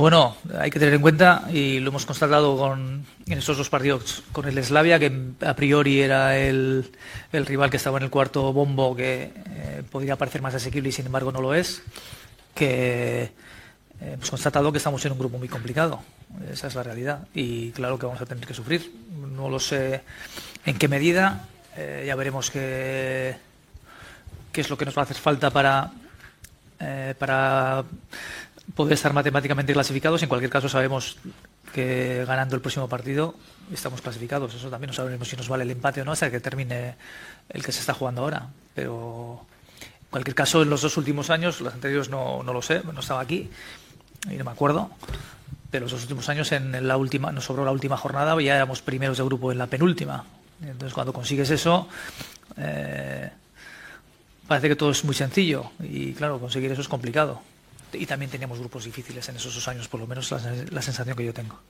Bueno, hay que tener en cuenta, y lo hemos constatado con, en estos dos partidos con el Slavia, que a priori era el, rival que estaba en el cuarto bombo, que eh, podría parecer más asequible y sin embargo no lo es, que eh, hemos constatado que estamos en un grupo muy complicado. Esa es la realidad. Y claro que vamos a tener que sufrir. No lo sé en qué medida. Eh, ya veremos qué, es lo que nos va a hacer falta para, para poder estar matemáticamente clasificados. En cualquier caso, sabemos que ganando el próximo partido estamos clasificados. Eso también no sabremos si nos vale el empate o no hasta que termine el que se está jugando ahora. Pero en cualquier caso, en los dos últimos años, los anteriores no, no lo sé, no estaba aquí y no me acuerdo. Pero los dos últimos años, en la última, nos sobró la última jornada, ya éramos primeros de grupo en la penúltima. Entonces, cuando consigues eso, eh, parece que todo es muy sencillo. Y claro, conseguir eso es complicado y también teníamos grupos difíciles en esos dos años, por lo menos la, la sensación que yo tengo.